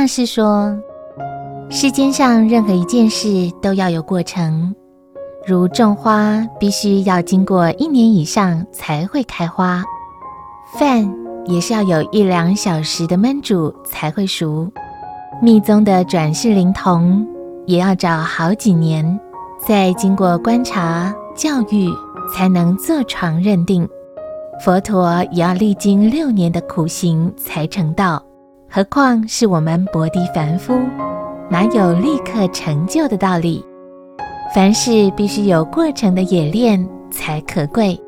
那是说，世间上任何一件事都要有过程，如种花必须要经过一年以上才会开花，饭也是要有一两小时的焖煮才会熟，密宗的转世灵童也要找好几年，再经过观察教育才能坐床认定。佛陀也要历经六年的苦行才成道，何况是我们薄地凡夫，哪有立刻成就的道理？凡事必须有过程的演练才可贵。